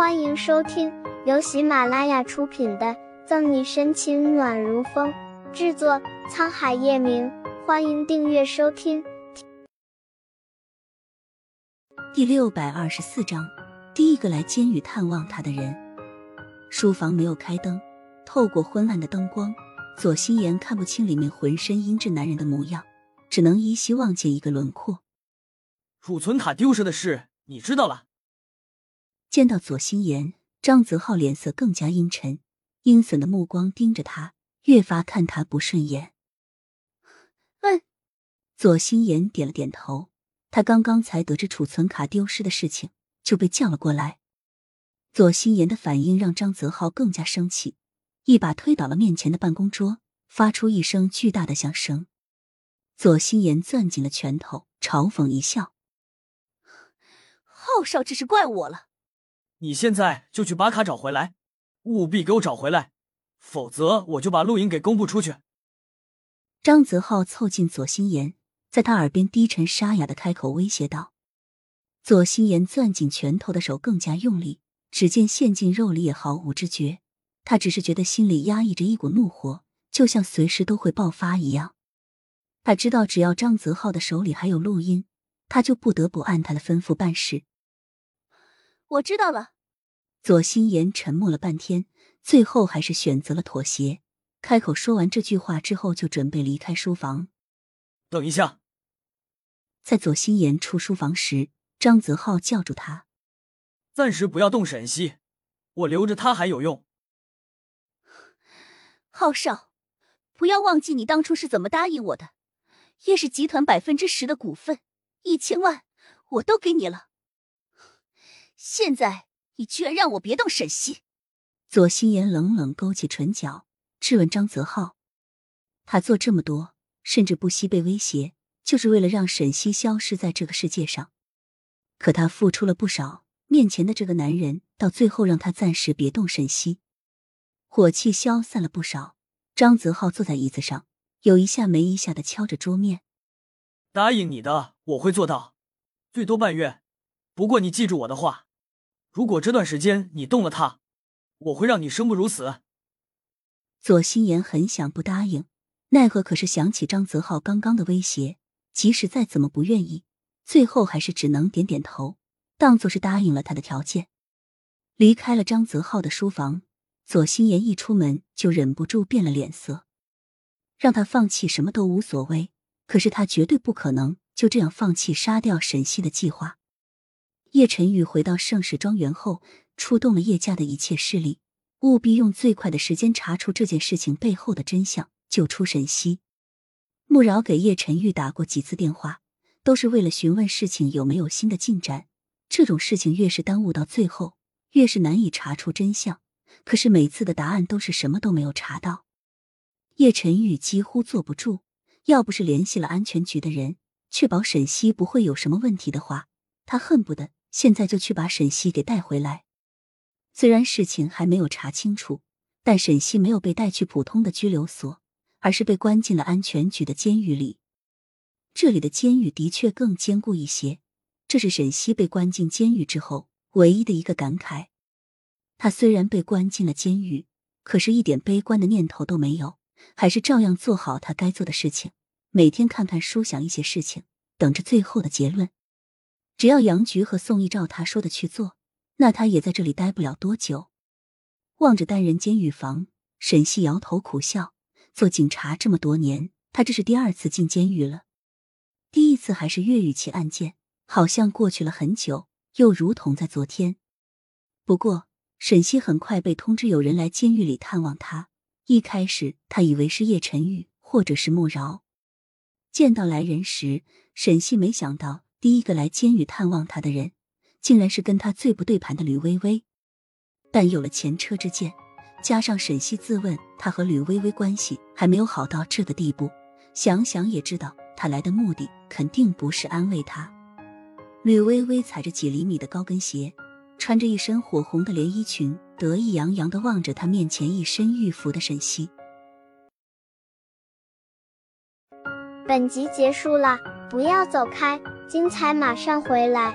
欢迎收听由喜马拉雅出品的《赠你深情暖如风》，制作沧海夜明。欢迎订阅收听。第六百二十四章，第一个来监狱探望他的人。书房没有开灯，透过昏暗的灯光，左心言看不清里面浑身阴质男人的模样，只能依稀望见一个轮廓。储存卡丢失的事，你知道了？见到左心言，张泽浩脸色更加阴沉，阴损的目光盯着他，越发看他不顺眼。嗯，左心言点了点头。他刚刚才得知储存卡丢失的事情，就被叫了过来。左心言的反应让张泽浩更加生气，一把推倒了面前的办公桌，发出一声巨大的响声。左心言攥紧了拳头，嘲讽一笑：“浩少这是怪我了。”你现在就去把卡找回来，务必给我找回来，否则我就把录音给公布出去。张泽浩凑近左心言，在他耳边低沉沙哑的开口威胁道。左心言攥紧拳头的手更加用力，只见陷进肉里也毫无知觉。他只是觉得心里压抑着一股怒火，就像随时都会爆发一样。他知道，只要张泽浩的手里还有录音，他就不得不按他的吩咐办事。我知道了。左心言沉默了半天，最后还是选择了妥协，开口说完这句话之后，就准备离开书房。等一下，在左心言出书房时，张泽浩叫住他：“暂时不要动沈西，我留着他还有用。”浩少，不要忘记你当初是怎么答应我的，叶氏集团百分之十的股份，一千万，我都给你了。现在你居然让我别动沈西！左心言冷冷勾起唇角，质问张泽浩：“他做这么多，甚至不惜被威胁，就是为了让沈西消失在这个世界上。可他付出了不少，面前的这个男人到最后让他暂时别动沈西，火气消散了不少。张泽浩坐在椅子上，有一下没一下的敲着桌面：“答应你的，我会做到，最多半月。不过你记住我的话。”如果这段时间你动了他，我会让你生不如死。左心言很想不答应，奈何可是想起张泽浩刚刚的威胁，即使再怎么不愿意，最后还是只能点点头，当做是答应了他的条件。离开了张泽浩的书房，左心言一出门就忍不住变了脸色。让他放弃什么都无所谓，可是他绝对不可能就这样放弃杀掉沈西的计划。叶晨玉回到盛世庄园后，出动了叶家的一切势力，务必用最快的时间查出这件事情背后的真相，救出沈西。穆饶给叶晨玉打过几次电话，都是为了询问事情有没有新的进展。这种事情越是耽误到最后，越是难以查出真相。可是每次的答案都是什么都没有查到。叶晨玉几乎坐不住，要不是联系了安全局的人，确保沈西不会有什么问题的话，他恨不得。现在就去把沈西给带回来。虽然事情还没有查清楚，但沈西没有被带去普通的拘留所，而是被关进了安全局的监狱里。这里的监狱的确更坚固一些，这是沈西被关进监狱之后唯一的一个感慨。他虽然被关进了监狱，可是一点悲观的念头都没有，还是照样做好他该做的事情，每天看看书，想一些事情，等着最后的结论。只要杨局和宋义照他说的去做，那他也在这里待不了多久。望着单人监狱房，沈西摇头苦笑。做警察这么多年，他这是第二次进监狱了。第一次还是岳雨琪案件，好像过去了很久，又如同在昨天。不过沈西很快被通知有人来监狱里探望他。一开始他以为是叶晨玉或者是穆饶。见到来人时，沈西没想到。第一个来监狱探望他的人，竟然是跟他最不对盘的吕薇薇。但有了前车之鉴，加上沈西自问他和吕薇薇关系还没有好到这个地步，想想也知道他来的目的肯定不是安慰他。吕薇薇踩着几厘米的高跟鞋，穿着一身火红的连衣裙，得意洋洋的望着他面前一身玉服的沈西。本集结束了，不要走开。精彩马上回来。